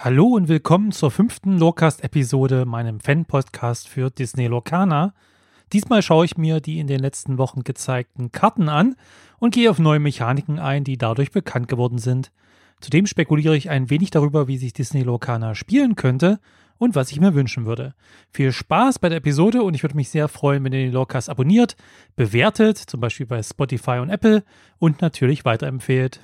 Hallo und willkommen zur fünften Lorcast-Episode, meinem Fan-Podcast für Disney Lorcana. Diesmal schaue ich mir die in den letzten Wochen gezeigten Karten an und gehe auf neue Mechaniken ein, die dadurch bekannt geworden sind. Zudem spekuliere ich ein wenig darüber, wie sich Disney Lorcana spielen könnte und was ich mir wünschen würde. Viel Spaß bei der Episode und ich würde mich sehr freuen, wenn ihr den Lorcast abonniert, bewertet, zum Beispiel bei Spotify und Apple und natürlich weiterempfehlt.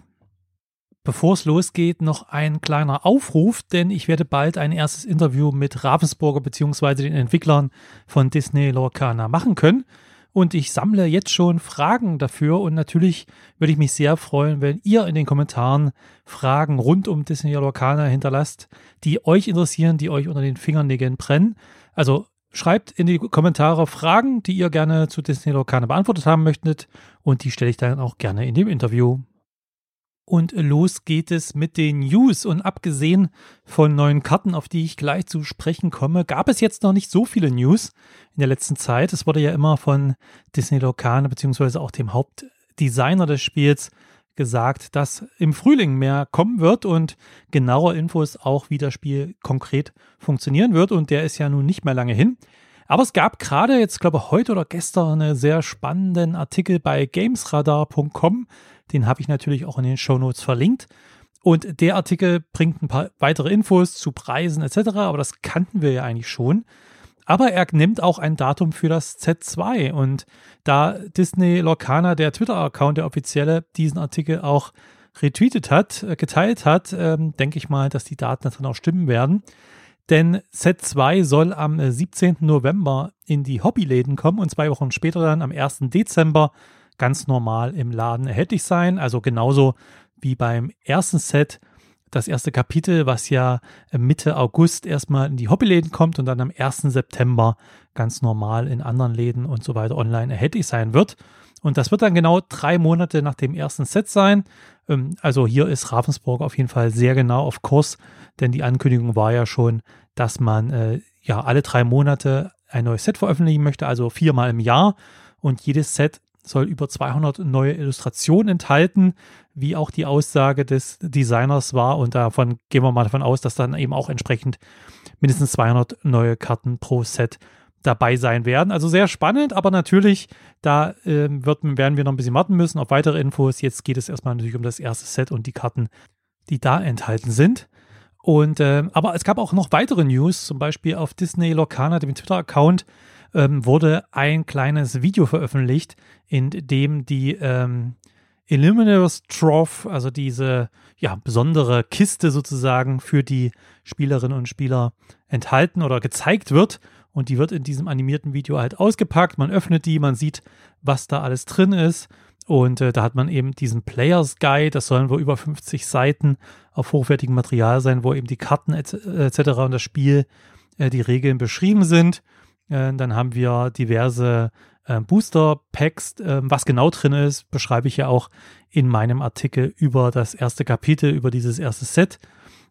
Bevor es losgeht, noch ein kleiner Aufruf, denn ich werde bald ein erstes Interview mit Ravensburger bzw. den Entwicklern von Disney Lorcana machen können. Und ich sammle jetzt schon Fragen dafür und natürlich würde ich mich sehr freuen, wenn ihr in den Kommentaren Fragen rund um Disney Lorcana hinterlasst, die euch interessieren, die euch unter den Fingernägeln brennen. Also schreibt in die Kommentare Fragen, die ihr gerne zu Disney Lorcana beantwortet haben möchtet und die stelle ich dann auch gerne in dem Interview. Und los geht es mit den News. Und abgesehen von neuen Karten, auf die ich gleich zu sprechen komme, gab es jetzt noch nicht so viele News in der letzten Zeit. Es wurde ja immer von Disney Locane beziehungsweise auch dem Hauptdesigner des Spiels gesagt, dass im Frühling mehr kommen wird und genauer Infos auch, wie das Spiel konkret funktionieren wird. Und der ist ja nun nicht mehr lange hin. Aber es gab gerade jetzt, glaube ich, heute oder gestern einen sehr spannenden Artikel bei gamesradar.com. Den habe ich natürlich auch in den Show Notes verlinkt. Und der Artikel bringt ein paar weitere Infos zu Preisen etc., aber das kannten wir ja eigentlich schon. Aber er nimmt auch ein Datum für das Z2. Und da Disney Lorcana, der Twitter-Account, der offizielle, diesen Artikel auch retweetet hat, äh, geteilt hat, ähm, denke ich mal, dass die Daten dann auch stimmen werden. Denn Set 2 soll am 17. Äh, November in die Hobbyläden kommen und zwei Wochen später dann am 1. Dezember ganz normal im Laden erhältlich sein. Also genauso wie beim ersten Set das erste Kapitel, was ja Mitte August erstmal in die Hobbyläden kommt und dann am 1. September ganz normal in anderen Läden und so weiter online erhältlich sein wird. Und das wird dann genau drei Monate nach dem ersten Set sein. Ähm, also hier ist Ravensburg auf jeden Fall sehr genau auf Kurs, denn die Ankündigung war ja schon, dass man äh, ja alle drei Monate ein neues Set veröffentlichen möchte, also viermal im Jahr. Und jedes Set soll über 200 neue Illustrationen enthalten, wie auch die Aussage des Designers war. Und davon gehen wir mal davon aus, dass dann eben auch entsprechend mindestens 200 neue Karten pro Set dabei sein werden. Also sehr spannend, aber natürlich, da äh, wird, werden wir noch ein bisschen warten müssen auf weitere Infos. Jetzt geht es erstmal natürlich um das erste Set und die Karten, die da enthalten sind. Und äh, aber es gab auch noch weitere News, zum Beispiel auf Disney Lorcana, dem Twitter-Account, ähm, wurde ein kleines Video veröffentlicht, in dem die ähm, Illuminators Trough, also diese ja, besondere Kiste sozusagen für die Spielerinnen und Spieler enthalten oder gezeigt wird. Und die wird in diesem animierten Video halt ausgepackt. Man öffnet die, man sieht, was da alles drin ist. Und äh, da hat man eben diesen Players Guide, das sollen wohl über 50 Seiten auf hochwertigem Material sein, wo eben die Karten etc. Et und das Spiel, äh, die Regeln beschrieben sind. Äh, dann haben wir diverse äh, Booster Packs. Ähm, was genau drin ist, beschreibe ich ja auch in meinem Artikel über das erste Kapitel, über dieses erste Set.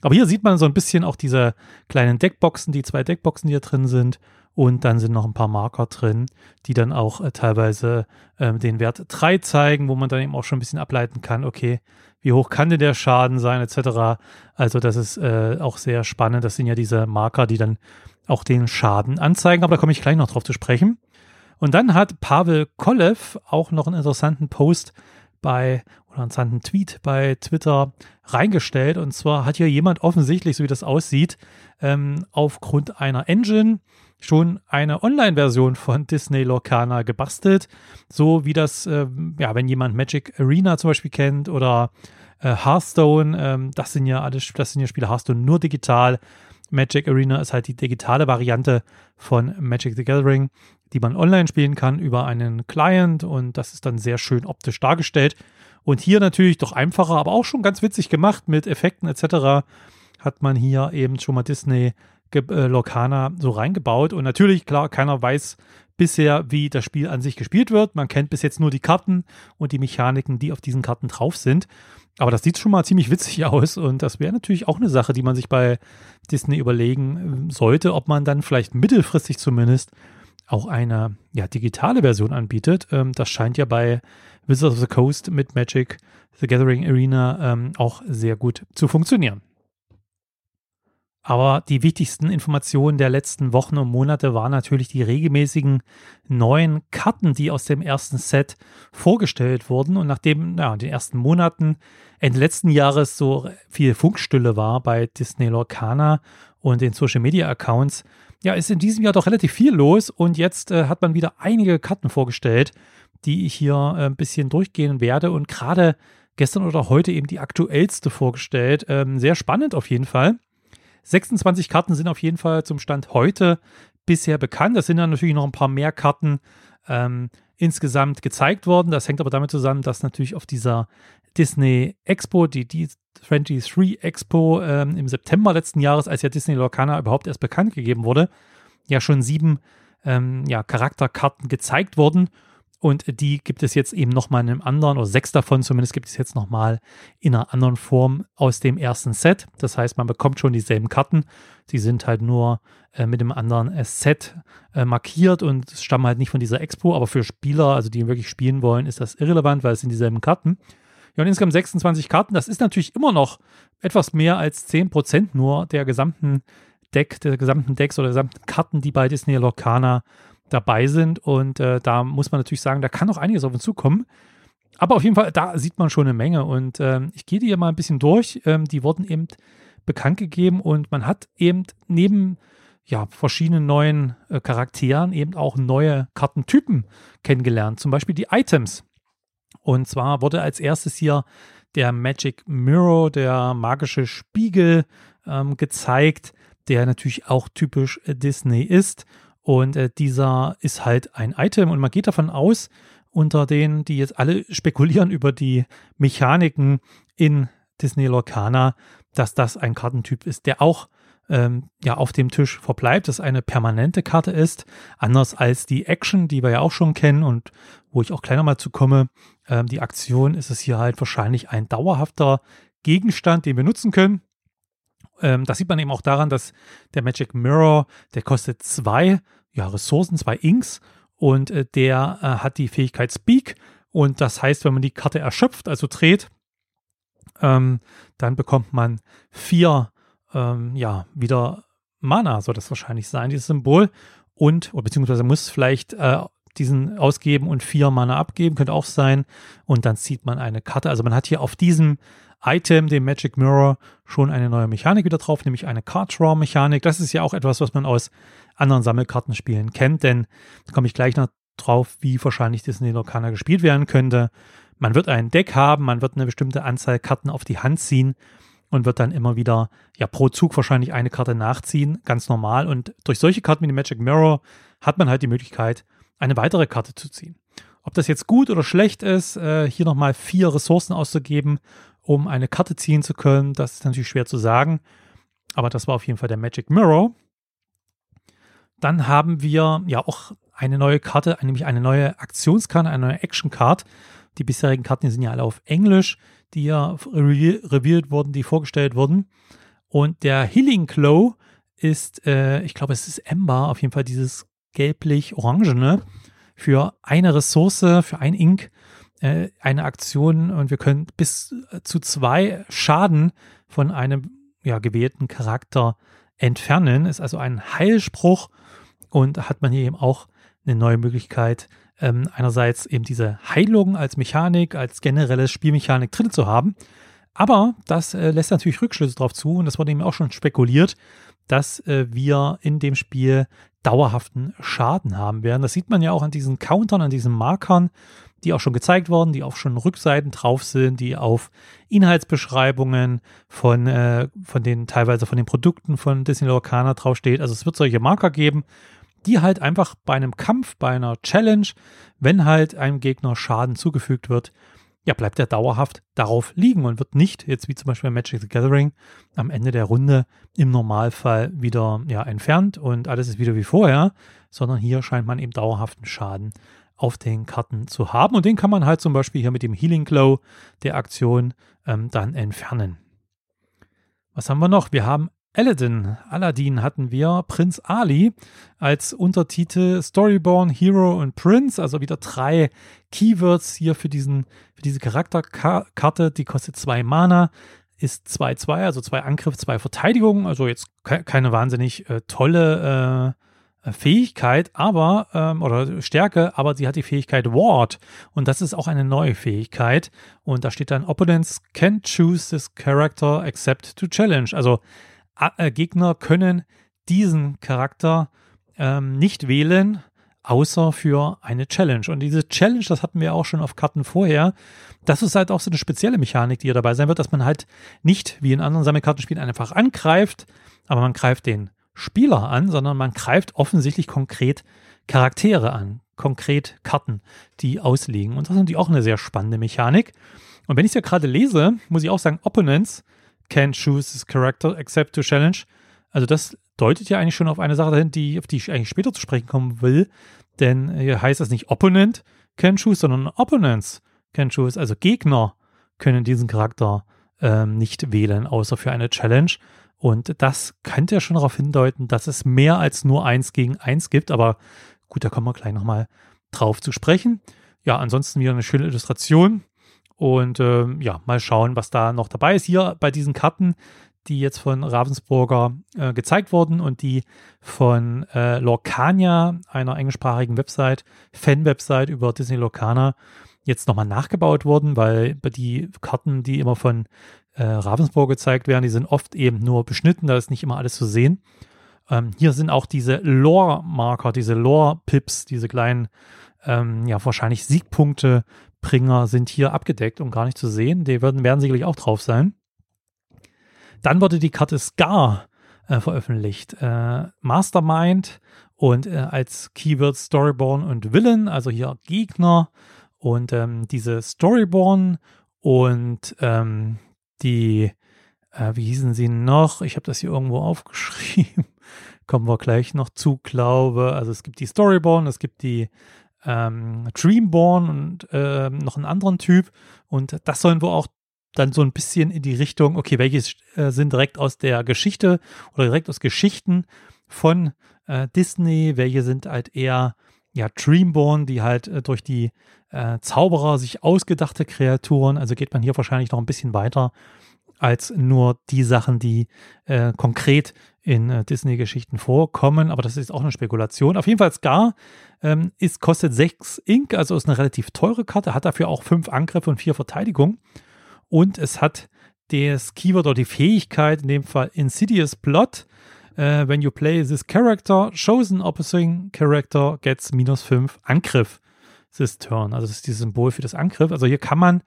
Aber hier sieht man so ein bisschen auch diese kleinen Deckboxen, die zwei Deckboxen, die hier drin sind. Und dann sind noch ein paar Marker drin, die dann auch äh, teilweise äh, den Wert 3 zeigen, wo man dann eben auch schon ein bisschen ableiten kann, okay, wie hoch kann denn der Schaden sein, etc. Also das ist äh, auch sehr spannend. Das sind ja diese Marker, die dann auch den Schaden anzeigen, aber da komme ich gleich noch drauf zu sprechen. Und dann hat Pavel Kolev auch noch einen interessanten Post bei oder einen interessanten Tweet bei Twitter reingestellt. Und zwar hat hier jemand offensichtlich, so wie das aussieht, ähm, aufgrund einer Engine schon eine Online-Version von Disney Lorcana gebastelt. So wie das, äh, ja, wenn jemand Magic Arena zum Beispiel kennt oder äh, Hearthstone, ähm, das sind ja alles, das sind ja Spiele Hearthstone nur digital. Magic Arena ist halt die digitale Variante von Magic the Gathering, die man online spielen kann über einen Client und das ist dann sehr schön optisch dargestellt. Und hier natürlich doch einfacher, aber auch schon ganz witzig gemacht mit Effekten etc. hat man hier eben schon mal Disney äh, so reingebaut. Und natürlich, klar, keiner weiß bisher, wie das Spiel an sich gespielt wird. Man kennt bis jetzt nur die Karten und die Mechaniken, die auf diesen Karten drauf sind. Aber das sieht schon mal ziemlich witzig aus und das wäre natürlich auch eine Sache, die man sich bei Disney überlegen äh, sollte, ob man dann vielleicht mittelfristig zumindest auch eine ja, digitale Version anbietet. Ähm, das scheint ja bei Wizards of the Coast mit Magic the Gathering Arena ähm, auch sehr gut zu funktionieren. Aber die wichtigsten Informationen der letzten Wochen und Monate waren natürlich die regelmäßigen neuen Karten, die aus dem ersten Set vorgestellt wurden. Und nachdem ja, in den ersten Monaten Ende letzten Jahres so viel Funkstille war bei Disney Lorcana und den Social Media Accounts, ja, ist in diesem Jahr doch relativ viel los. Und jetzt äh, hat man wieder einige Karten vorgestellt, die ich hier äh, ein bisschen durchgehen werde. Und gerade gestern oder heute eben die aktuellste vorgestellt. Ähm, sehr spannend auf jeden Fall. 26 Karten sind auf jeden Fall zum Stand heute bisher bekannt. Es sind dann natürlich noch ein paar mehr Karten ähm, insgesamt gezeigt worden. Das hängt aber damit zusammen, dass natürlich auf dieser Disney Expo, die, die 23 Expo ähm, im September letzten Jahres, als ja Disney Lorcana überhaupt erst bekannt gegeben wurde, ja schon sieben ähm, ja, Charakterkarten gezeigt wurden. Und die gibt es jetzt eben nochmal in einem anderen, oder sechs davon zumindest gibt es jetzt nochmal in einer anderen Form aus dem ersten Set. Das heißt, man bekommt schon dieselben Karten. Sie sind halt nur äh, mit dem anderen äh, Set äh, markiert und stammen halt nicht von dieser Expo. Aber für Spieler, also die wirklich spielen wollen, ist das irrelevant, weil es sind dieselben Karten. Ja, und insgesamt 26 Karten. Das ist natürlich immer noch etwas mehr als 10% nur der gesamten Deck, der gesamten Decks oder der gesamten Karten, die bei Disney Lorcana dabei sind. Und äh, da muss man natürlich sagen, da kann noch einiges auf uns zukommen. Aber auf jeden Fall, da sieht man schon eine Menge. Und ähm, ich gehe die hier mal ein bisschen durch. Ähm, die wurden eben bekannt gegeben und man hat eben neben ja, verschiedenen neuen äh, Charakteren eben auch neue Kartentypen kennengelernt. Zum Beispiel die Items. Und zwar wurde als erstes hier der Magic Mirror, der magische Spiegel, ähm, gezeigt, der natürlich auch typisch äh, Disney ist. Und äh, dieser ist halt ein Item und man geht davon aus, unter denen, die jetzt alle spekulieren über die Mechaniken in Disney Lorcana, dass das ein Kartentyp ist, der auch ähm, ja auf dem Tisch verbleibt, dass eine permanente Karte ist, anders als die Action, die wir ja auch schon kennen und wo ich auch kleiner mal zu komme. Ähm, die Aktion ist es hier halt wahrscheinlich ein dauerhafter Gegenstand, den wir nutzen können. Ähm, das sieht man eben auch daran, dass der Magic Mirror, der kostet zwei ja, Ressourcen, zwei Inks und äh, der äh, hat die Fähigkeit Speak und das heißt, wenn man die Karte erschöpft, also dreht, ähm, dann bekommt man vier, ähm, ja, wieder Mana, soll das wahrscheinlich sein, dieses Symbol und, oder beziehungsweise muss vielleicht äh, diesen ausgeben und vier Mana abgeben, könnte auch sein. Und dann zieht man eine Karte. Also man hat hier auf diesem Item, dem Magic Mirror, schon eine neue Mechanik wieder drauf, nämlich eine Card Draw Mechanik. Das ist ja auch etwas, was man aus anderen Sammelkartenspielen kennt, denn da komme ich gleich noch drauf, wie wahrscheinlich Disney Lorcana gespielt werden könnte. Man wird ein Deck haben, man wird eine bestimmte Anzahl Karten auf die Hand ziehen und wird dann immer wieder, ja, pro Zug wahrscheinlich eine Karte nachziehen, ganz normal. Und durch solche Karten wie die Magic Mirror hat man halt die Möglichkeit, eine weitere Karte zu ziehen. Ob das jetzt gut oder schlecht ist, äh, hier nochmal vier Ressourcen auszugeben um eine Karte ziehen zu können. Das ist natürlich schwer zu sagen, aber das war auf jeden Fall der Magic Mirror. Dann haben wir ja auch eine neue Karte, nämlich eine neue Aktionskarte, eine neue Action Card. Die bisherigen Karten sind ja alle auf Englisch, die ja revealed wurden, die vorgestellt wurden. Und der Healing Glow ist, äh, ich glaube, es ist Ember, auf jeden Fall dieses gelblich-orangene, für eine Ressource, für ein Ink äh, eine Aktion und wir können bis zu zwei Schaden von einem ja, gewählten Charakter entfernen. Ist also ein Heilspruch und hat man hier eben auch eine neue Möglichkeit, ähm, einerseits eben diese Heilung als Mechanik, als generelle Spielmechanik drin zu haben. Aber das äh, lässt natürlich Rückschlüsse darauf zu und das wurde eben auch schon spekuliert, dass äh, wir in dem Spiel dauerhaften Schaden haben werden. Das sieht man ja auch an diesen Countern, an diesen Markern, die auch schon gezeigt worden, die auch schon Rückseiten drauf sind, die auf Inhaltsbeschreibungen von, äh, von den, teilweise von den Produkten von Disney Lorcana draufsteht. Also es wird solche Marker geben, die halt einfach bei einem Kampf, bei einer Challenge, wenn halt einem Gegner Schaden zugefügt wird, ja, bleibt er dauerhaft darauf liegen und wird nicht, jetzt wie zum Beispiel bei Magic the Gathering, am Ende der Runde im Normalfall wieder ja, entfernt und alles ist wieder wie vorher, sondern hier scheint man eben dauerhaften Schaden auf den Karten zu haben. Und den kann man halt zum Beispiel hier mit dem Healing Glow der Aktion ähm, dann entfernen. Was haben wir noch? Wir haben Aladdin. Aladdin hatten wir. Prinz Ali als Untertitel Storyborn, Hero und Prince. Also wieder drei Keywords hier für, diesen, für diese Charakterkarte. Die kostet zwei Mana. ist 2-2, also zwei Angriff, zwei Verteidigungen. Also jetzt ke keine wahnsinnig äh, tolle äh, Fähigkeit, aber ähm, oder Stärke, aber sie hat die Fähigkeit Ward und das ist auch eine neue Fähigkeit und da steht dann Opponents can choose this character except to challenge. Also äh, Gegner können diesen Charakter ähm, nicht wählen, außer für eine Challenge. Und diese Challenge, das hatten wir auch schon auf Karten vorher, das ist halt auch so eine spezielle Mechanik, die hier dabei sein wird, dass man halt nicht wie in anderen Sammelkartenspielen einfach angreift, aber man greift den Spieler an, sondern man greift offensichtlich konkret Charaktere an, konkret Karten, die ausliegen. Und das ist natürlich auch eine sehr spannende Mechanik. Und wenn ich es ja gerade lese, muss ich auch sagen, Opponents can choose this character except to challenge. Also das deutet ja eigentlich schon auf eine Sache dahin, die, auf die ich eigentlich später zu sprechen kommen will. Denn hier heißt das nicht Opponent can choose, sondern Opponents can choose. Also Gegner können diesen Charakter ähm, nicht wählen, außer für eine Challenge. Und das könnte ja schon darauf hindeuten, dass es mehr als nur eins gegen eins gibt. Aber gut, da kommen wir gleich nochmal drauf zu sprechen. Ja, ansonsten wieder eine schöne Illustration. Und ähm, ja, mal schauen, was da noch dabei ist. Hier bei diesen Karten die jetzt von Ravensburger äh, gezeigt wurden und die von äh, Lorcania, einer englischsprachigen Website, Fan-Website über Disney Lorcana, jetzt nochmal nachgebaut wurden, weil die Karten, die immer von äh, Ravensburg gezeigt werden, die sind oft eben nur beschnitten, da ist nicht immer alles zu sehen. Ähm, hier sind auch diese Lore-Marker, diese Lore-Pips, diese kleinen, ähm, ja, wahrscheinlich Siegpunkte-Bringer sind hier abgedeckt und gar nicht zu sehen. Die werden, werden sicherlich auch drauf sein. Dann wurde die Karte Scar äh, veröffentlicht. Äh, Mastermind und äh, als Keyword Storyborn und Villain, also hier Gegner. Und ähm, diese Storyborn und ähm, die, äh, wie hießen sie noch? Ich habe das hier irgendwo aufgeschrieben. Kommen wir gleich noch zu, glaube. Also es gibt die Storyborn, es gibt die ähm, Dreamborn und äh, noch einen anderen Typ. Und das sollen wohl auch dann so ein bisschen in die Richtung, okay, welche äh, sind direkt aus der Geschichte oder direkt aus Geschichten von äh, Disney, welche sind halt eher ja Dreamborn, die halt äh, durch die äh, Zauberer sich ausgedachte Kreaturen, also geht man hier wahrscheinlich noch ein bisschen weiter als nur die Sachen, die äh, konkret in äh, Disney-Geschichten vorkommen, aber das ist auch eine Spekulation. Auf jeden Fall Scar ähm, ist, kostet 6 Ink, also ist eine relativ teure Karte, hat dafür auch 5 Angriffe und 4 Verteidigung und es hat das Keyword oder die Fähigkeit, in dem Fall Insidious Plot. Uh, when you play this character, chosen opposing character gets minus 5 Angriff this turn. Also das ist dieses Symbol für das Angriff. Also hier kann man,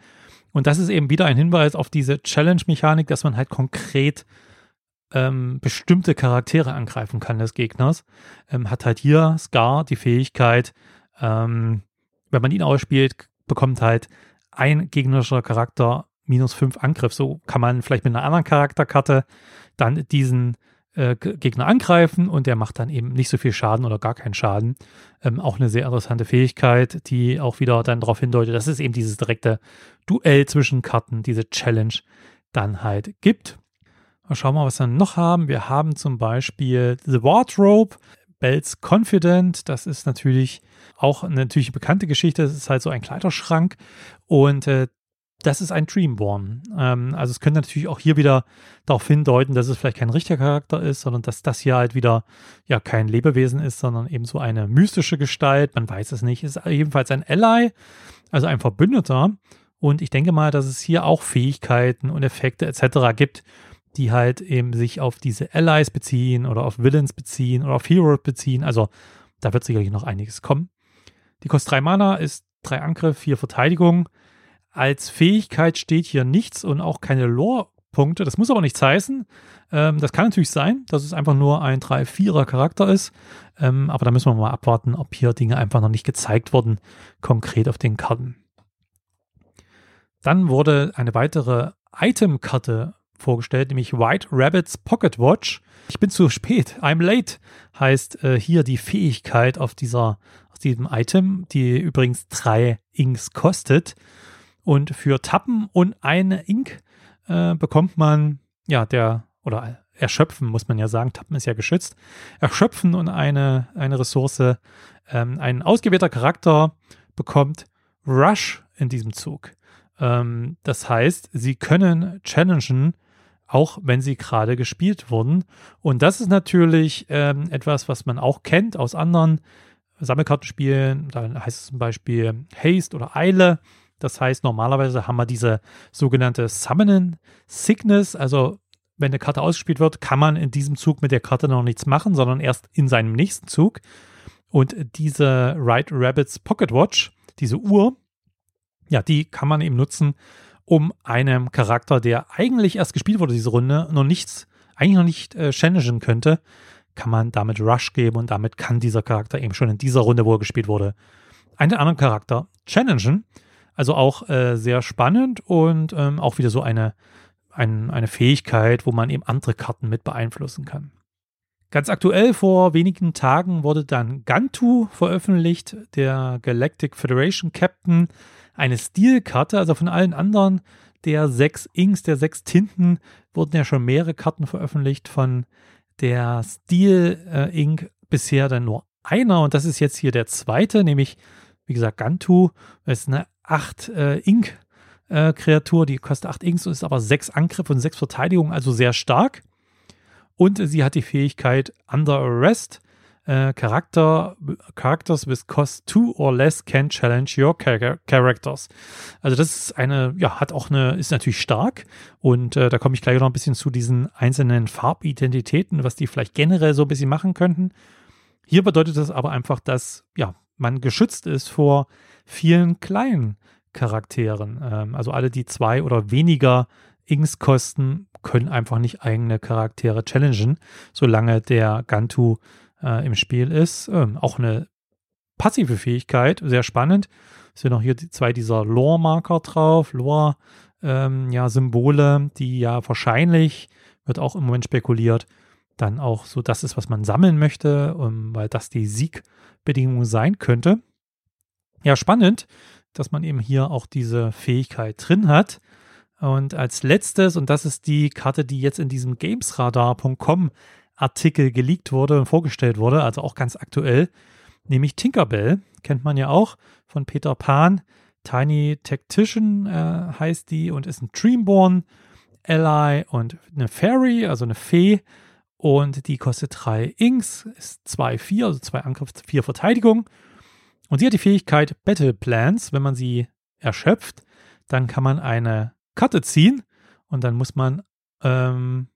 und das ist eben wieder ein Hinweis auf diese Challenge-Mechanik, dass man halt konkret ähm, bestimmte Charaktere angreifen kann des Gegners. Ähm, hat halt hier Scar die Fähigkeit, ähm, wenn man ihn ausspielt, bekommt halt ein gegnerischer Charakter minus 5 Angriff. So kann man vielleicht mit einer anderen Charakterkarte dann diesen äh, Gegner angreifen und der macht dann eben nicht so viel Schaden oder gar keinen Schaden. Ähm, auch eine sehr interessante Fähigkeit, die auch wieder dann darauf hindeutet, dass es eben dieses direkte Duell zwischen Karten, diese Challenge dann halt gibt. Mal schauen mal, was wir noch haben. Wir haben zum Beispiel The Wardrobe, Bells Confident. Das ist natürlich auch eine natürlich bekannte Geschichte. Das ist halt so ein Kleiderschrank. Und äh, das ist ein Dreamborn. Ähm, also es könnte natürlich auch hier wieder darauf hindeuten, dass es vielleicht kein richtiger Charakter ist, sondern dass das hier halt wieder ja kein Lebewesen ist, sondern eben so eine mystische Gestalt. Man weiß es nicht. Ist jedenfalls ein Ally, also ein Verbündeter. Und ich denke mal, dass es hier auch Fähigkeiten und Effekte etc. gibt, die halt eben sich auf diese Allies beziehen oder auf Villains beziehen oder auf Heroes beziehen. Also da wird sicherlich noch einiges kommen. Die kostet 3 Mana, ist 3 Angriff, 4 Verteidigung. Als Fähigkeit steht hier nichts und auch keine Lore-Punkte. Das muss aber nichts heißen. Ähm, das kann natürlich sein, dass es einfach nur ein 3-4er Charakter ist. Ähm, aber da müssen wir mal abwarten, ob hier Dinge einfach noch nicht gezeigt wurden, konkret auf den Karten. Dann wurde eine weitere Item-Karte vorgestellt, nämlich White Rabbit's Pocket Watch. Ich bin zu spät. I'm late heißt äh, hier die Fähigkeit auf dieser, auf diesem Item, die übrigens drei Inks kostet. Und für Tappen und eine Ink äh, bekommt man, ja, der, oder erschöpfen, muss man ja sagen, Tappen ist ja geschützt, erschöpfen und eine, eine Ressource, ähm, ein ausgewählter Charakter bekommt Rush in diesem Zug. Ähm, das heißt, sie können challengen auch wenn sie gerade gespielt wurden. Und das ist natürlich ähm, etwas, was man auch kennt aus anderen Sammelkartenspielen. Dann heißt es zum Beispiel Haste oder Eile. Das heißt, normalerweise haben wir diese sogenannte Summoning Sickness. Also, wenn eine Karte ausgespielt wird, kann man in diesem Zug mit der Karte noch nichts machen, sondern erst in seinem nächsten Zug. Und diese Right Rabbits Pocket Watch, diese Uhr, ja, die kann man eben nutzen, um einem Charakter, der eigentlich erst gespielt wurde, diese Runde, noch nichts, eigentlich noch nicht äh, challengen könnte, kann man damit Rush geben und damit kann dieser Charakter eben schon in dieser Runde, wo er gespielt wurde, einen anderen Charakter challengen. Also auch äh, sehr spannend und ähm, auch wieder so eine, ein, eine Fähigkeit, wo man eben andere Karten mit beeinflussen kann. Ganz aktuell vor wenigen Tagen wurde dann Gantu veröffentlicht, der Galactic Federation Captain, eine Stilkarte, also von allen anderen der sechs Inks, der sechs Tinten, wurden ja schon mehrere Karten veröffentlicht. Von der Steel äh, Ink bisher dann nur einer und das ist jetzt hier der zweite, nämlich wie gesagt Gantu. Das ist eine 8 äh, Ink äh, Kreatur, die kostet 8 Inks und ist aber 6 Angriff und 6 Verteidigung, also sehr stark. Und sie hat die Fähigkeit Under Arrest. Äh, Charakter, Characters with cost two or less can challenge your characters. Also das ist eine, ja, hat auch eine, ist natürlich stark und äh, da komme ich gleich noch ein bisschen zu diesen einzelnen Farbidentitäten, was die vielleicht generell so ein bisschen machen könnten. Hier bedeutet das aber einfach, dass, ja, man geschützt ist vor vielen kleinen Charakteren. Ähm, also alle, die zwei oder weniger Inks kosten, können einfach nicht eigene Charaktere challengen, solange der Gantu äh, im Spiel ist. Ähm, auch eine passive Fähigkeit, sehr spannend. Es sind noch hier die, zwei dieser Lore-Marker drauf, Lore, ähm, ja, Symbole, die ja wahrscheinlich, wird auch im Moment spekuliert, dann auch so das ist, was man sammeln möchte, um, ähm, weil das die Siegbedingung sein könnte. Ja, spannend, dass man eben hier auch diese Fähigkeit drin hat. Und als letztes, und das ist die Karte, die jetzt in diesem gamesradar.com Artikel geleakt wurde und vorgestellt wurde, also auch ganz aktuell, nämlich Tinkerbell, kennt man ja auch von Peter Pan. Tiny Tactician äh, heißt die und ist ein Dreamborn Ally und eine Fairy, also eine Fee. Und die kostet drei Inks, ist 2, 4, also zwei Angriff, vier Verteidigung. Und sie hat die Fähigkeit Battle Plans. Wenn man sie erschöpft, dann kann man eine Karte ziehen und dann muss man ähm,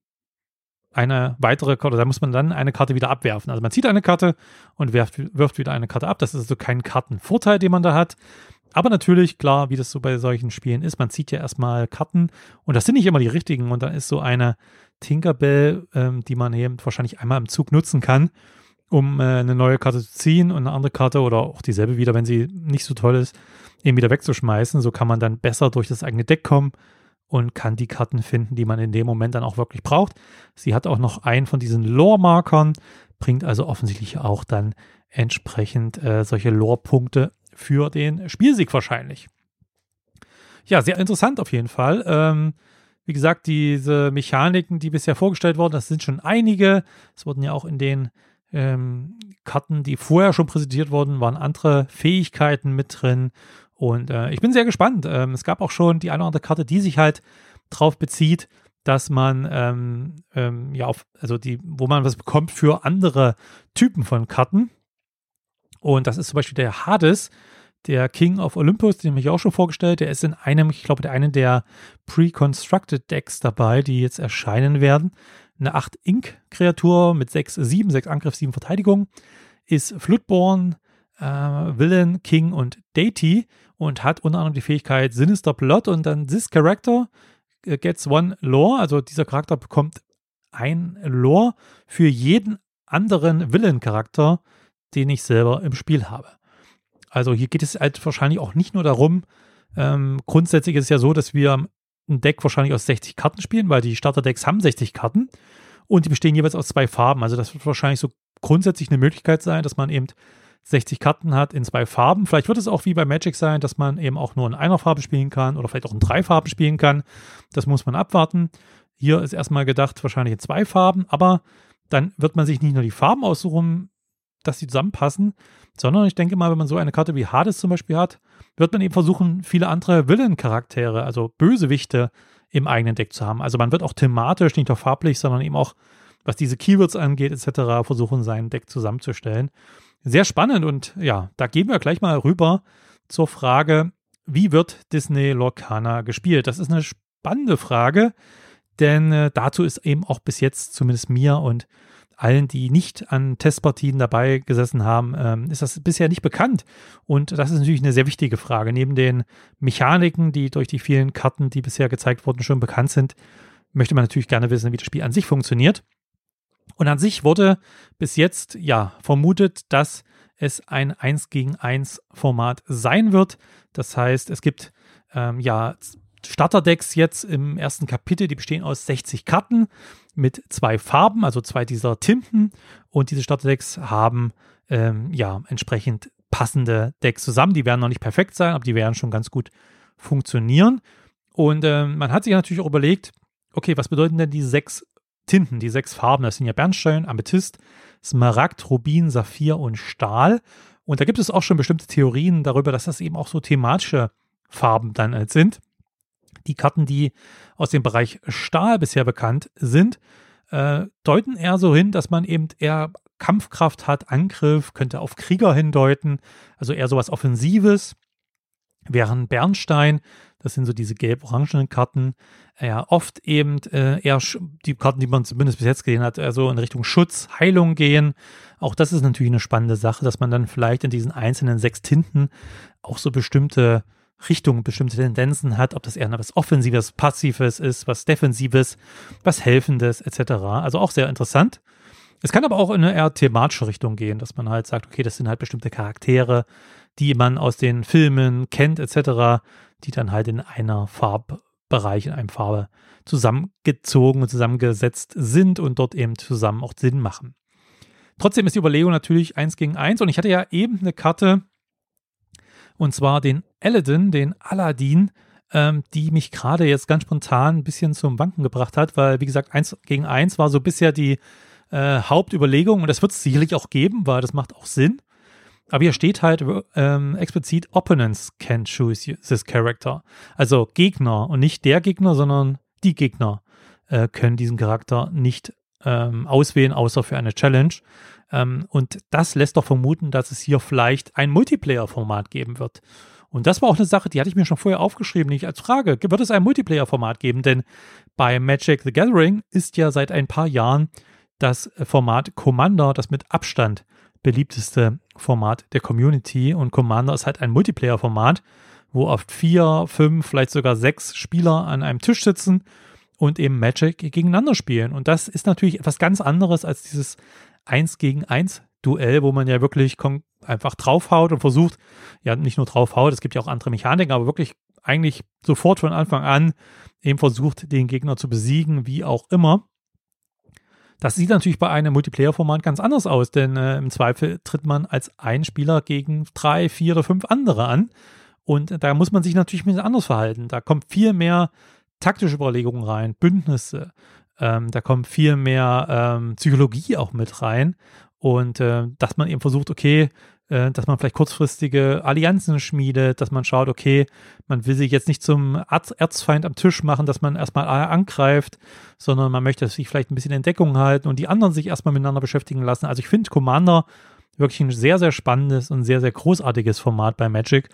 eine weitere Karte, da muss man dann eine Karte wieder abwerfen. Also man zieht eine Karte und wirft, wirft wieder eine Karte ab. Das ist also kein Kartenvorteil, den man da hat. Aber natürlich, klar, wie das so bei solchen Spielen ist, man zieht ja erstmal Karten und das sind nicht immer die richtigen. Und dann ist so eine Tinkerbell, ähm, die man eben wahrscheinlich einmal im Zug nutzen kann, um äh, eine neue Karte zu ziehen und eine andere Karte oder auch dieselbe wieder, wenn sie nicht so toll ist, eben wieder wegzuschmeißen. So kann man dann besser durch das eigene Deck kommen und kann die Karten finden, die man in dem Moment dann auch wirklich braucht. Sie hat auch noch einen von diesen Lore-Markern, bringt also offensichtlich auch dann entsprechend äh, solche Lore-Punkte für den Spielsieg wahrscheinlich. Ja, sehr interessant auf jeden Fall. Ähm, wie gesagt, diese Mechaniken, die bisher vorgestellt wurden, das sind schon einige. Es wurden ja auch in den ähm, Karten, die vorher schon präsentiert wurden, waren andere Fähigkeiten mit drin und äh, ich bin sehr gespannt. Ähm, es gab auch schon die eine oder andere Karte, die sich halt drauf bezieht, dass man ähm, ähm, ja auf, also die, wo man was bekommt für andere Typen von Karten. Und das ist zum Beispiel der Hades, der King of Olympus, den habe ich auch schon vorgestellt. Der ist in einem, ich glaube, der eine der Pre-Constructed Decks dabei, die jetzt erscheinen werden. Eine 8-Ink-Kreatur mit 6, 7, 6 Angriff, 7 Verteidigung. Ist Floodborn, äh, Villain, King und Deity und hat unter anderem die Fähigkeit Sinister Plot und dann this character äh, gets one lore, also dieser Charakter bekommt ein Lore für jeden anderen Villain-Charakter, den ich selber im Spiel habe. Also hier geht es halt wahrscheinlich auch nicht nur darum, ähm, grundsätzlich ist es ja so, dass wir ein Deck wahrscheinlich aus 60 Karten spielen, weil die Starterdecks haben 60 Karten und die bestehen jeweils aus zwei Farben. Also das wird wahrscheinlich so grundsätzlich eine Möglichkeit sein, dass man eben 60 Karten hat in zwei Farben. Vielleicht wird es auch wie bei Magic sein, dass man eben auch nur in einer Farbe spielen kann oder vielleicht auch in drei Farben spielen kann. Das muss man abwarten. Hier ist erstmal gedacht, wahrscheinlich in zwei Farben, aber dann wird man sich nicht nur die Farben aussuchen, dass sie zusammenpassen, sondern ich denke mal, wenn man so eine Karte wie Hades zum Beispiel hat, wird man eben versuchen, viele andere Villain-Charaktere, also Bösewichte, im eigenen Deck zu haben. Also man wird auch thematisch, nicht nur farblich, sondern eben auch, was diese Keywords angeht, etc., versuchen, sein Deck zusammenzustellen. Sehr spannend und ja, da gehen wir gleich mal rüber zur Frage, wie wird Disney Lorcana gespielt? Das ist eine spannende Frage, denn äh, dazu ist eben auch bis jetzt zumindest mir und allen, die nicht an Testpartien dabei gesessen haben, ähm, ist das bisher nicht bekannt. Und das ist natürlich eine sehr wichtige Frage. Neben den Mechaniken, die durch die vielen Karten, die bisher gezeigt wurden, schon bekannt sind, möchte man natürlich gerne wissen, wie das Spiel an sich funktioniert. Und an sich wurde bis jetzt ja vermutet, dass es ein 1 gegen 1 Format sein wird. Das heißt, es gibt ähm, ja Starterdecks jetzt im ersten Kapitel, die bestehen aus 60 Karten mit zwei Farben, also zwei dieser Tinten. Und diese Starterdecks haben ähm, ja entsprechend passende Decks zusammen. Die werden noch nicht perfekt sein, aber die werden schon ganz gut funktionieren. Und ähm, man hat sich natürlich auch überlegt, okay, was bedeuten denn die sechs Tinten, die sechs Farben? Das sind ja Bernstein, Amethyst, Smaragd, Rubin, Saphir und Stahl. Und da gibt es auch schon bestimmte Theorien darüber, dass das eben auch so thematische Farben dann sind. Die Karten, die aus dem Bereich Stahl bisher bekannt sind, äh, deuten eher so hin, dass man eben eher Kampfkraft hat, Angriff, könnte auf Krieger hindeuten, also eher sowas Offensives. Während Bernstein, das sind so diese gelb-orangenen Karten, ja oft eben äh, eher die Karten, die man zumindest bis jetzt gesehen hat, so in Richtung Schutz, Heilung gehen. Auch das ist natürlich eine spannende Sache, dass man dann vielleicht in diesen einzelnen sechs Tinten auch so bestimmte Richtungen, bestimmte Tendenzen hat, ob das eher was Offensives, Passives ist, was Defensives, was Helfendes etc. Also auch sehr interessant. Es kann aber auch in eine eher thematische Richtung gehen, dass man halt sagt, okay, das sind halt bestimmte Charaktere, die man aus den Filmen kennt etc., die dann halt in einer Farbbereich, in einem Farbe zusammengezogen und zusammengesetzt sind und dort eben zusammen auch Sinn machen. Trotzdem ist die Überlegung natürlich eins gegen eins und ich hatte ja eben eine Karte, und zwar den Aladdin, den Aladdin, ähm, die mich gerade jetzt ganz spontan ein bisschen zum Wanken gebracht hat, weil, wie gesagt, eins gegen eins war so bisher die äh, Hauptüberlegung und das wird es sicherlich auch geben, weil das macht auch Sinn. Aber hier steht halt ähm, explizit, Opponents can choose this character. Also Gegner und nicht der Gegner, sondern die Gegner äh, können diesen Charakter nicht ähm, auswählen, außer für eine Challenge. Ähm, und das lässt doch vermuten, dass es hier vielleicht ein Multiplayer-Format geben wird. Und das war auch eine Sache, die hatte ich mir schon vorher aufgeschrieben, nicht als Frage. Wird es ein Multiplayer-Format geben? Denn bei Magic the Gathering ist ja seit ein paar Jahren das Format Commander das mit Abstand beliebteste Format der Community. Und Commander ist halt ein Multiplayer-Format, wo oft vier, fünf, vielleicht sogar sechs Spieler an einem Tisch sitzen und eben Magic gegeneinander spielen. Und das ist natürlich etwas ganz anderes als dieses 1 gegen 1 Duell, wo man ja wirklich einfach draufhaut und versucht, ja nicht nur draufhaut, es gibt ja auch andere Mechaniken, aber wirklich eigentlich sofort von Anfang an eben versucht, den Gegner zu besiegen, wie auch immer. Das sieht natürlich bei einem Multiplayer-Format ganz anders aus, denn äh, im Zweifel tritt man als ein Spieler gegen drei, vier oder fünf andere an. Und da muss man sich natürlich ein bisschen anders verhalten. Da kommt viel mehr taktische Überlegungen rein, Bündnisse, ähm, da kommt viel mehr ähm, Psychologie auch mit rein und äh, dass man eben versucht, okay, äh, dass man vielleicht kurzfristige Allianzen schmiedet, dass man schaut, okay, man will sich jetzt nicht zum Erz Erzfeind am Tisch machen, dass man erstmal angreift, sondern man möchte sich vielleicht ein bisschen in Deckung halten und die anderen sich erstmal miteinander beschäftigen lassen. Also ich finde Commander wirklich ein sehr, sehr spannendes und sehr, sehr großartiges Format bei Magic.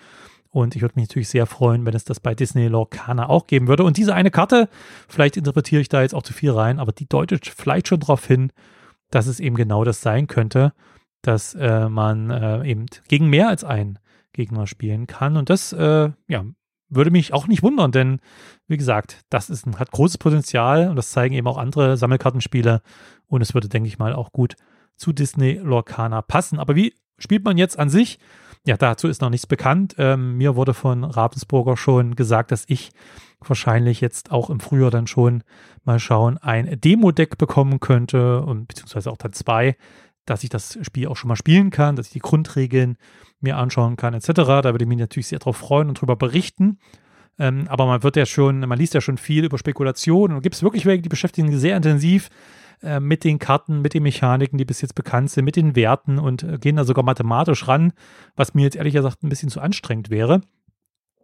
Und ich würde mich natürlich sehr freuen, wenn es das bei Disney Lorcana auch geben würde. Und diese eine Karte, vielleicht interpretiere ich da jetzt auch zu viel rein, aber die deutet vielleicht schon darauf hin, dass es eben genau das sein könnte, dass äh, man äh, eben gegen mehr als einen Gegner spielen kann. Und das, äh, ja, würde mich auch nicht wundern, denn wie gesagt, das ist, hat großes Potenzial und das zeigen eben auch andere Sammelkartenspiele. Und es würde, denke ich mal, auch gut zu Disney Lorcana passen. Aber wie spielt man jetzt an sich? Ja, dazu ist noch nichts bekannt. Ähm, mir wurde von Ravensburger schon gesagt, dass ich wahrscheinlich jetzt auch im Frühjahr dann schon mal schauen, ein Demo-Deck bekommen könnte und beziehungsweise auch dann zwei, dass ich das Spiel auch schon mal spielen kann, dass ich die Grundregeln mir anschauen kann, etc. Da würde ich mich natürlich sehr darauf freuen und darüber berichten. Ähm, aber man wird ja schon, man liest ja schon viel über Spekulationen und gibt es wirklich welche, die beschäftigen sich sehr intensiv äh, mit den Karten, mit den Mechaniken, die bis jetzt bekannt sind, mit den Werten und äh, gehen da sogar mathematisch ran, was mir jetzt ehrlich gesagt ein bisschen zu anstrengend wäre.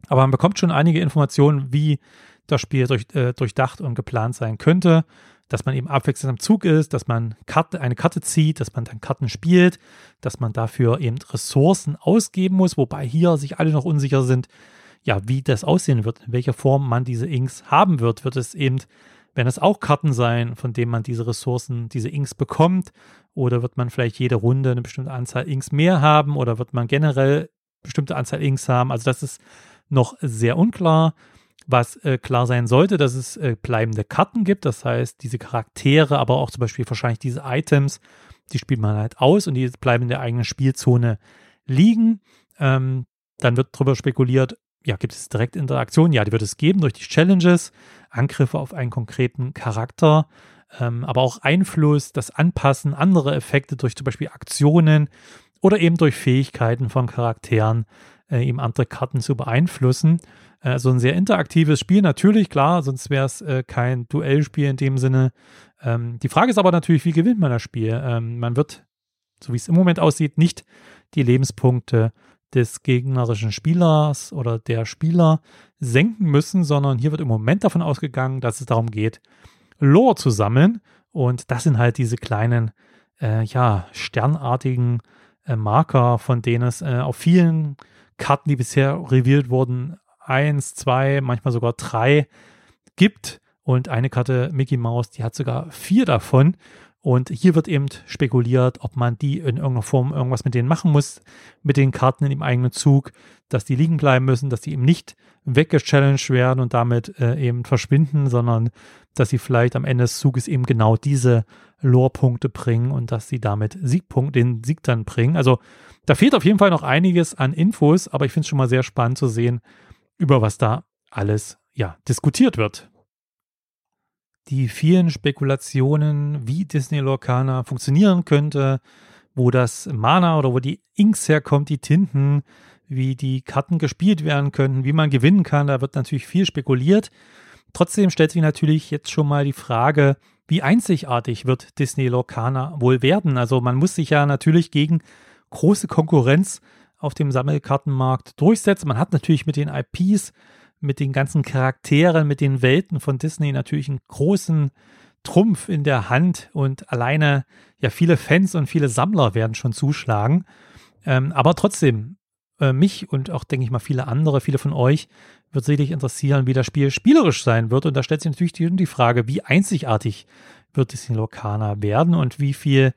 Aber man bekommt schon einige Informationen, wie das Spiel durch, äh, durchdacht und geplant sein könnte, dass man eben abwechselnd am Zug ist, dass man Karte, eine Karte zieht, dass man dann Karten spielt, dass man dafür eben Ressourcen ausgeben muss, wobei hier sich alle noch unsicher sind, ja, wie das aussehen wird, in welcher Form man diese Inks haben wird. Wird es eben, wenn es auch Karten sein, von denen man diese Ressourcen, diese Inks bekommt, oder wird man vielleicht jede Runde eine bestimmte Anzahl Inks mehr haben, oder wird man generell bestimmte Anzahl Inks haben? Also das ist noch sehr unklar. Was äh, klar sein sollte, dass es äh, bleibende Karten gibt, das heißt, diese Charaktere, aber auch zum Beispiel wahrscheinlich diese Items, die spielt man halt aus und die bleiben in der eigenen Spielzone liegen. Ähm, dann wird darüber spekuliert, ja, gibt es direkt Interaktionen? Ja, die wird es geben durch die Challenges, Angriffe auf einen konkreten Charakter, ähm, aber auch Einfluss, das Anpassen, andere Effekte durch zum Beispiel Aktionen oder eben durch Fähigkeiten von Charakteren, äh, eben andere Karten zu beeinflussen. Also ein sehr interaktives Spiel, natürlich, klar, sonst wäre es äh, kein Duellspiel in dem Sinne. Ähm, die Frage ist aber natürlich, wie gewinnt man das Spiel? Ähm, man wird, so wie es im Moment aussieht, nicht die Lebenspunkte des gegnerischen Spielers oder der Spieler senken müssen, sondern hier wird im Moment davon ausgegangen, dass es darum geht, Lore zu sammeln. Und das sind halt diese kleinen, äh, ja, sternartigen äh, Marker, von denen es äh, auf vielen Karten, die bisher revealed wurden, eins, zwei, manchmal sogar drei gibt. Und eine Karte Mickey Mouse, die hat sogar vier davon. Und hier wird eben spekuliert, ob man die in irgendeiner Form irgendwas mit denen machen muss, mit den Karten in dem eigenen Zug, dass die liegen bleiben müssen, dass die eben nicht weggechallenged werden und damit äh, eben verschwinden, sondern dass sie vielleicht am Ende des Zuges eben genau diese Lore-Punkte bringen und dass sie damit Siegpunkt, den Sieg dann bringen. Also da fehlt auf jeden Fall noch einiges an Infos, aber ich finde es schon mal sehr spannend zu sehen, über was da alles ja diskutiert wird die vielen Spekulationen, wie Disney Lorcana funktionieren könnte, wo das Mana oder wo die Inks herkommt, die Tinten, wie die Karten gespielt werden könnten, wie man gewinnen kann, da wird natürlich viel spekuliert. Trotzdem stellt sich natürlich jetzt schon mal die Frage, wie einzigartig wird Disney Lorcana wohl werden? Also man muss sich ja natürlich gegen große Konkurrenz auf dem Sammelkartenmarkt durchsetzen. Man hat natürlich mit den IPs mit den ganzen Charakteren, mit den Welten von Disney natürlich einen großen Trumpf in der Hand und alleine ja viele Fans und viele Sammler werden schon zuschlagen. Ähm, aber trotzdem, äh, mich und auch, denke ich mal, viele andere, viele von euch, wird sicherlich interessieren, wie das Spiel spielerisch sein wird. Und da stellt sich natürlich die, die Frage, wie einzigartig wird Disney Locana werden und wie viel,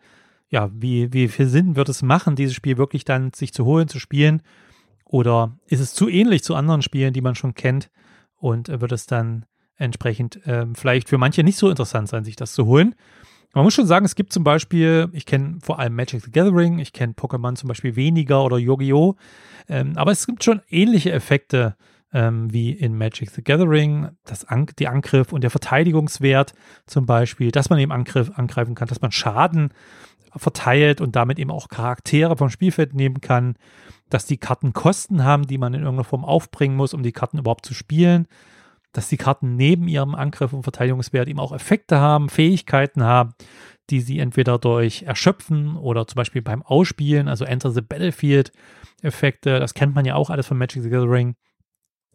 ja, wie, wie viel Sinn wird es machen, dieses Spiel wirklich dann sich zu holen, zu spielen oder ist es zu ähnlich zu anderen Spielen, die man schon kennt und wird es dann entsprechend ähm, vielleicht für manche nicht so interessant sein, sich das zu holen? Man muss schon sagen, es gibt zum Beispiel, ich kenne vor allem Magic the Gathering, ich kenne Pokémon zum Beispiel weniger oder Yu-Gi-Oh! Ähm, aber es gibt schon ähnliche Effekte ähm, wie in Magic the Gathering, das An die Angriff und der Verteidigungswert zum Beispiel, dass man eben Angriff angreifen kann, dass man Schaden verteilt und damit eben auch Charaktere vom Spielfeld nehmen kann dass die Karten Kosten haben, die man in irgendeiner Form aufbringen muss, um die Karten überhaupt zu spielen, dass die Karten neben ihrem Angriff und Verteidigungswert eben auch Effekte haben, Fähigkeiten haben, die sie entweder durch Erschöpfen oder zum Beispiel beim Ausspielen, also Enter the Battlefield Effekte, das kennt man ja auch alles von Magic the Gathering.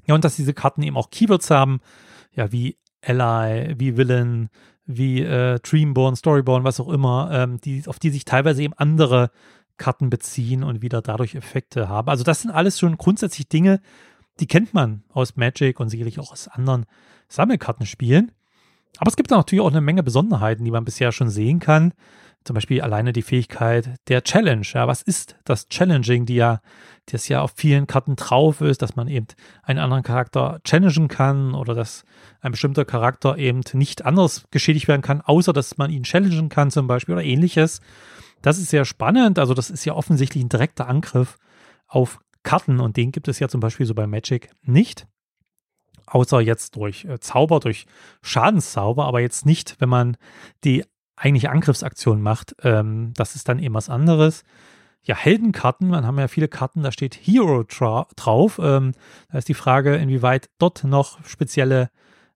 Ja, und dass diese Karten eben auch Keywords haben, ja, wie Ally, wie Villain, wie äh, Dreamborn, Storyborn, was auch immer, ähm, die, auf die sich teilweise eben andere Karten beziehen und wieder dadurch Effekte haben. Also das sind alles schon grundsätzlich Dinge, die kennt man aus Magic und sicherlich auch aus anderen Sammelkartenspielen. Aber es gibt natürlich auch eine Menge Besonderheiten, die man bisher schon sehen kann. Zum Beispiel alleine die Fähigkeit der Challenge. Ja, was ist das Challenging, die ja, das ja auf vielen Karten drauf ist, dass man eben einen anderen Charakter challengen kann oder dass ein bestimmter Charakter eben nicht anders geschädigt werden kann, außer dass man ihn challengen kann zum Beispiel oder ähnliches. Das ist sehr spannend. Also, das ist ja offensichtlich ein direkter Angriff auf Karten und den gibt es ja zum Beispiel so bei Magic nicht. Außer jetzt durch äh, Zauber, durch Schadenszauber, aber jetzt nicht, wenn man die eigentliche Angriffsaktion macht. Ähm, das ist dann eben was anderes. Ja, Heldenkarten, man haben ja viele Karten, da steht Hero drauf. Ähm, da ist die Frage, inwieweit dort noch spezielle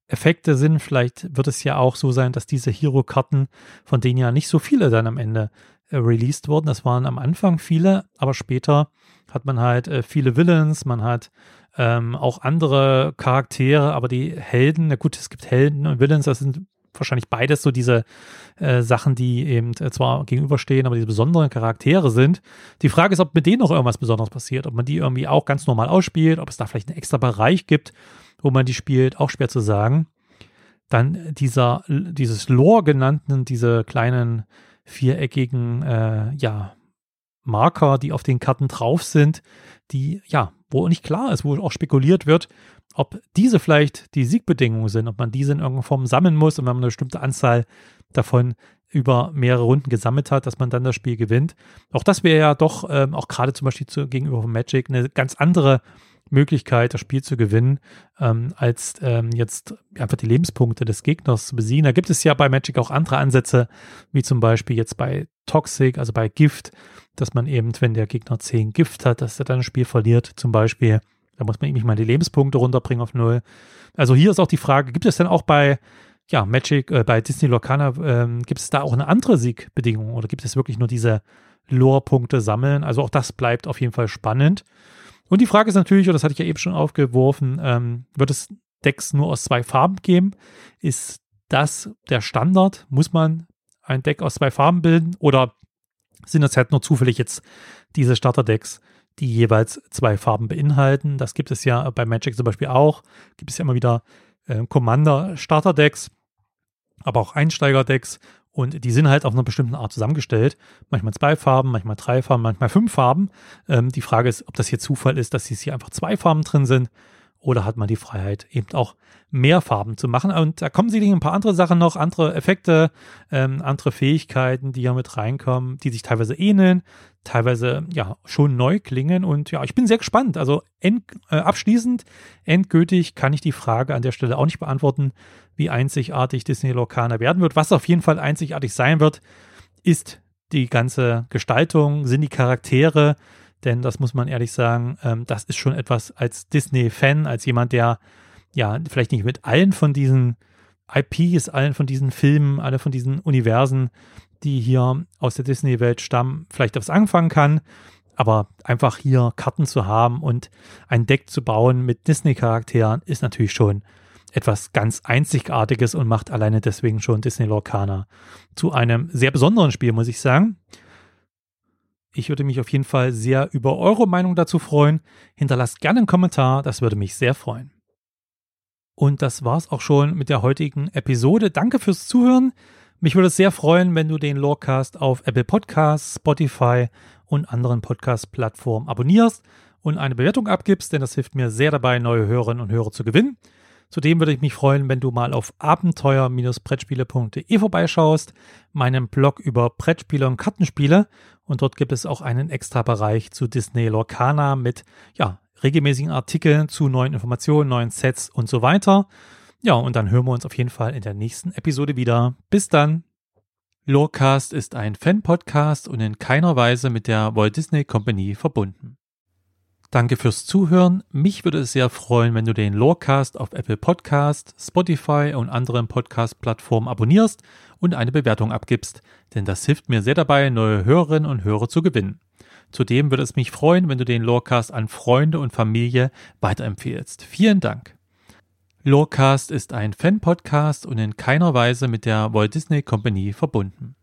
Effekte sind. Vielleicht wird es ja auch so sein, dass diese Hero-Karten, von denen ja nicht so viele dann am Ende released wurden. Das waren am Anfang viele, aber später hat man halt äh, viele Villains, man hat ähm, auch andere Charaktere, aber die Helden, na gut, es gibt Helden und Villains, das sind wahrscheinlich beides so diese äh, Sachen, die eben äh, zwar gegenüberstehen, aber diese besonderen Charaktere sind. Die Frage ist, ob mit denen noch irgendwas Besonderes passiert, ob man die irgendwie auch ganz normal ausspielt, ob es da vielleicht einen extra Bereich gibt, wo man die spielt, auch schwer zu sagen. Dann dieser, dieses Lore genannten, diese kleinen viereckigen, äh, ja, Marker, die auf den Karten drauf sind, die, ja, wo nicht klar ist, wo auch spekuliert wird, ob diese vielleicht die Siegbedingungen sind, ob man diese in irgendeiner Form sammeln muss und wenn man eine bestimmte Anzahl davon über mehrere Runden gesammelt hat, dass man dann das Spiel gewinnt. Auch das wäre ja doch ähm, auch gerade zum Beispiel zu, gegenüber Magic eine ganz andere Möglichkeit, das Spiel zu gewinnen, ähm, als ähm, jetzt einfach die Lebenspunkte des Gegners zu besiegen. Da gibt es ja bei Magic auch andere Ansätze, wie zum Beispiel jetzt bei Toxic, also bei Gift, dass man eben, wenn der Gegner 10 Gift hat, dass er dann ein Spiel verliert, zum Beispiel. Da muss man nämlich mal die Lebenspunkte runterbringen auf null. Also hier ist auch die Frage, gibt es denn auch bei ja, Magic, äh, bei Disney Lorcana, ähm, gibt es da auch eine andere Siegbedingung oder gibt es wirklich nur diese Lore-Punkte sammeln? Also auch das bleibt auf jeden Fall spannend. Und die Frage ist natürlich, und das hatte ich ja eben schon aufgeworfen, ähm, wird es Decks nur aus zwei Farben geben? Ist das der Standard? Muss man ein Deck aus zwei Farben bilden? Oder sind das halt nur zufällig jetzt diese Starter-Decks, die jeweils zwei Farben beinhalten? Das gibt es ja bei Magic zum Beispiel auch. Gibt es ja immer wieder äh, Commander-Starter-Decks, aber auch Einsteiger-Decks und die sind halt auf einer bestimmten Art zusammengestellt. Manchmal zwei Farben, manchmal drei Farben, manchmal fünf Farben. Ähm, die Frage ist, ob das hier Zufall ist, dass hier einfach zwei Farben drin sind. Oder hat man die Freiheit, eben auch mehr Farben zu machen? Und da kommen sicherlich ein paar andere Sachen noch, andere Effekte, ähm, andere Fähigkeiten, die hier mit reinkommen, die sich teilweise ähneln, teilweise ja schon neu klingen. Und ja, ich bin sehr gespannt. Also end, äh, abschließend, endgültig kann ich die Frage an der Stelle auch nicht beantworten, wie einzigartig Disney Lorcaner werden wird. Was auf jeden Fall einzigartig sein wird, ist die ganze Gestaltung, sind die Charaktere, denn das muss man ehrlich sagen, ähm, das ist schon etwas als Disney-Fan, als jemand, der ja vielleicht nicht mit allen von diesen IPs, allen von diesen Filmen, alle von diesen Universen, die hier aus der Disney-Welt stammen, vielleicht was anfangen kann. Aber einfach hier Karten zu haben und ein Deck zu bauen mit Disney-Charakteren ist natürlich schon etwas ganz Einzigartiges und macht alleine deswegen schon Disney Lorcaner zu einem sehr besonderen Spiel, muss ich sagen. Ich würde mich auf jeden Fall sehr über eure Meinung dazu freuen. Hinterlasst gerne einen Kommentar, das würde mich sehr freuen. Und das war's auch schon mit der heutigen Episode. Danke fürs Zuhören. Mich würde es sehr freuen, wenn du den Lorecast auf Apple Podcasts, Spotify und anderen Podcast-Plattformen abonnierst und eine Bewertung abgibst, denn das hilft mir sehr dabei, neue Hörerinnen und Hörer zu gewinnen. Zudem würde ich mich freuen, wenn du mal auf abenteuer-brettspiele.de vorbeischaust, meinem Blog über Brettspiele und Kartenspiele. Und dort gibt es auch einen extra Bereich zu Disney Lorcana mit ja, regelmäßigen Artikeln zu neuen Informationen, neuen Sets und so weiter. Ja, und dann hören wir uns auf jeden Fall in der nächsten Episode wieder. Bis dann! Lorecast ist ein Fan-Podcast und in keiner Weise mit der Walt Disney Company verbunden. Danke fürs Zuhören. Mich würde es sehr freuen, wenn du den Lorecast auf Apple Podcast, Spotify und anderen Podcast-Plattformen abonnierst und eine Bewertung abgibst, denn das hilft mir sehr dabei, neue Hörerinnen und Hörer zu gewinnen. Zudem würde es mich freuen, wenn du den Lorecast an Freunde und Familie weiterempfehlst. Vielen Dank. Lorecast ist ein Fan-Podcast und in keiner Weise mit der Walt Disney Company verbunden.